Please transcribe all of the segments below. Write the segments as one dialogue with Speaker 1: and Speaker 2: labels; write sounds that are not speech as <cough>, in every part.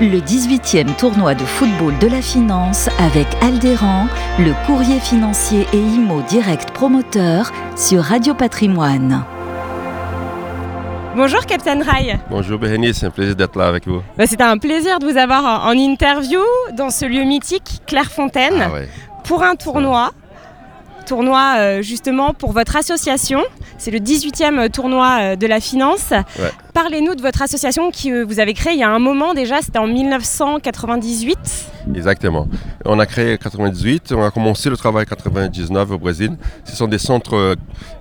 Speaker 1: le 18e tournoi de football de la finance avec Aldéran, le courrier financier et IMO direct promoteur sur Radio Patrimoine.
Speaker 2: Bonjour Captain Rai.
Speaker 3: Bonjour Bérénice, c'est un plaisir d'être là avec vous.
Speaker 2: Bah, C'était un plaisir de vous avoir en interview dans ce lieu mythique, Clairefontaine,
Speaker 3: Ah ouais.
Speaker 2: pour un tournoi. Tournoi euh, justement pour votre association. C'est le 18e tournoi euh, de la finance.
Speaker 3: Ouais.
Speaker 2: Parlez-nous de votre association que vous avez créée il y a un moment déjà, c'était en 1998.
Speaker 3: Exactement. On a créé en 98, on a commencé le travail en 99 au Brésil. Ce sont des centres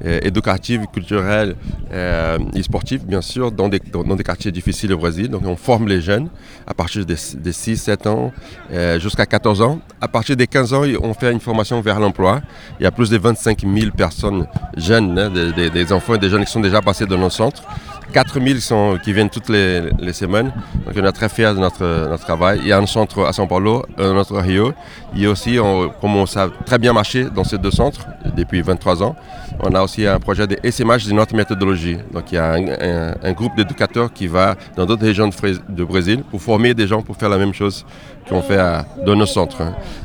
Speaker 3: euh, éducatifs, culturels euh, et sportifs, bien sûr, dans des, des quartiers difficiles au Brésil. Donc on forme les jeunes à partir de, de 6, 7 ans euh, jusqu'à 14 ans. À partir des 15 ans, on fait une formation vers l'emploi. Il y a plus de 25 000 personnes jeunes, hein, des, des- des enfants et des jeunes qui sont déjà passés dans nos centres. 4 000 sont, qui viennent toutes les, semaines. Donc on est très fiers de notre, notre travail. Il y a un centre à São Paulo, un autre à Rio. A aussi, on commence à très bien marcher dans ces deux centres depuis 23 ans. On a aussi un projet de SMH de notre méthodologie. Donc il y a un, groupe d'éducateurs qui va dans d'autres régions de, Brésil pour former des gens pour faire la même chose qu'on fait dans nos centres.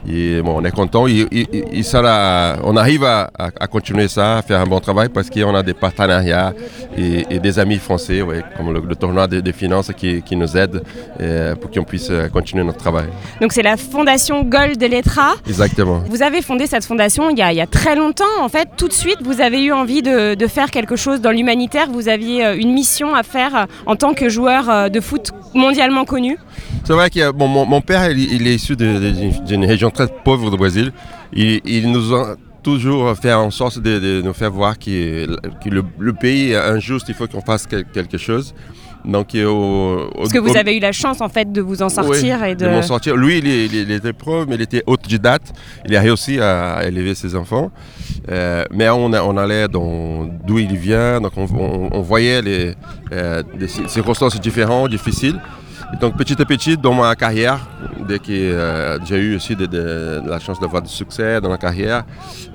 Speaker 3: Et bon, on est content. On arrive à continuer ça, à faire un bon travail parce qu'on a des partenariats et, et des amis français, ouais, comme le, le tournoi des, finances qui, qui nous aident euh, pour qu'on puisse euh, continuer notre travail.
Speaker 2: Donc c'est la fondation Gold Letra.
Speaker 3: Exactement.
Speaker 2: Vous avez fondé cette fondation il y, a, il y a très longtemps. En fait, tout de suite, vous avez eu envie de, de faire quelque chose dans l'humanitaire. Vous aviez euh, une mission à faire en tant que joueur de foot mondialement connu.
Speaker 3: C'est vrai que bon, mon, mon père, il, il est issu de- de- d'une région très pauvre du Brésil. Il, il nous a toujours fait en sorte de, de nous faire voir que, que le, le pays est injuste, il faut qu'on fasse quel- quelque chose. Donc, au, au-
Speaker 2: Parce que vous
Speaker 3: au-
Speaker 2: avez eu la chance en fait de vous en sortir
Speaker 3: oui,
Speaker 2: et de.
Speaker 3: m'en sortir. Lui, il, était pro, mais il était autodidacte. Il a réussi à, à élever ses enfants. Euh, mais on, allait d'où il vient, donc on, on- on voyait les, euh, des circonstances différentes, difficiles. Et donc petit à petit, dans ma carrière, dès que euh, j'ai eu aussi la chance d'avoir du succès dans la carrière,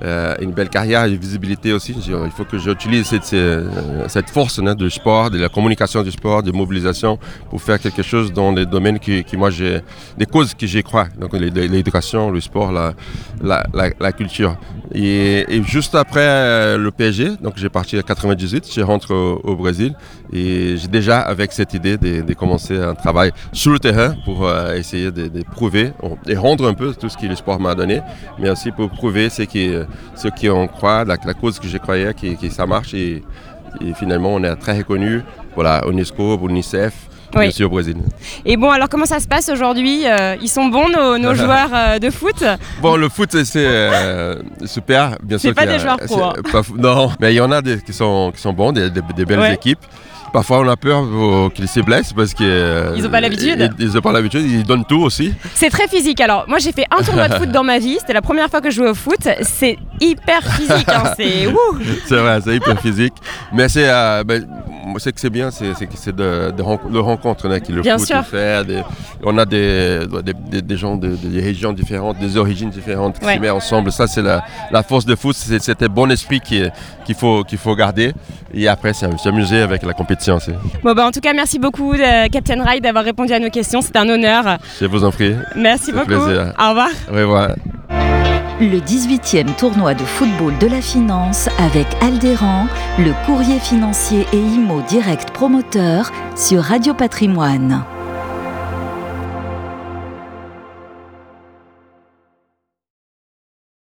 Speaker 3: euh, une belle carrière et visibilité aussi, j'ai- il faut que j'utilise cette, force hein, du sport, de la communication du sport, de mobilisation pour faire quelque chose dans les domaines qui, moi j'ai, des causes que j'y crois, donc l'éducation, le sport, la, culture. Et, juste après euh, le PSG, donc j'ai parti à 98, je rentre au, Brésil et j'ai déjà avec cette idée de, commencer un travail sur le terrain pour essayer de prouver et rendre un peu tout ce que le sport m'a donné, mais aussi pour prouver ce qui, ce qui on croit, la, la cause que je croyais que, que ça marche et, et finalement on est très reconnu, voilà, UNESCO, l'UNICEF,
Speaker 2: Oui.
Speaker 3: sûr au Brésil.
Speaker 2: Et bon, alors comment ça se passe aujourd'hui Euh, Ils sont bons nos, nos <laughs> joueurs euh, de foot?
Speaker 3: Bon, le foot, c'est euh, super, bien sûr.
Speaker 2: pas
Speaker 3: qu'il y a-
Speaker 2: des joueurs pro,
Speaker 3: c'est
Speaker 2: hein.
Speaker 3: pas non, mais il y en a des, qui, sont, qui sont bons, des, des- des belles
Speaker 2: Ouais.
Speaker 3: équipes. Parfois, on a peur euh, qu'ils se blessent parce qu'ils
Speaker 2: Ils ont pas l'habitude.
Speaker 3: Ils n'ont pas l'habitude, ils donnent tout aussi.
Speaker 2: C'est très physique. Alors, moi j'ai fait un tournoi de <laughs> foot dans ma vie. C'était la première fois que je jouais au foot. C'est hyper physique. hein. C'est. <laughs>
Speaker 3: C'est vrai, c'est hyper physique. Mais c'est, euh, ben, moi, c'est que c'est bien, c'est, de, de, de qui le
Speaker 2: Bien
Speaker 3: foot le des- on a des, des, des- des gens de, des régions différentes, des origines différentes qui
Speaker 2: Ouais.
Speaker 3: se mettent ensemble. Ça, c'est la, la force de foot, c'est cet bon esprit qui, qu'il, faut, qu'il faut garder. Et après, c'est s'amuser avec la compétition.
Speaker 2: Bon, bah, en tout cas, merci beaucoup, euh, Captain Ride, d'avoir répondu à nos questions. C'est un honneur.
Speaker 3: je vous en prie.
Speaker 2: Merci beaucoup.
Speaker 3: plaisir.
Speaker 2: Au revoir.
Speaker 3: Au revoir.
Speaker 1: Le 18e tournoi de football de la finance avec Aldéran, le courrier financier et IMO direct promoteur sur Radio Patrimoine.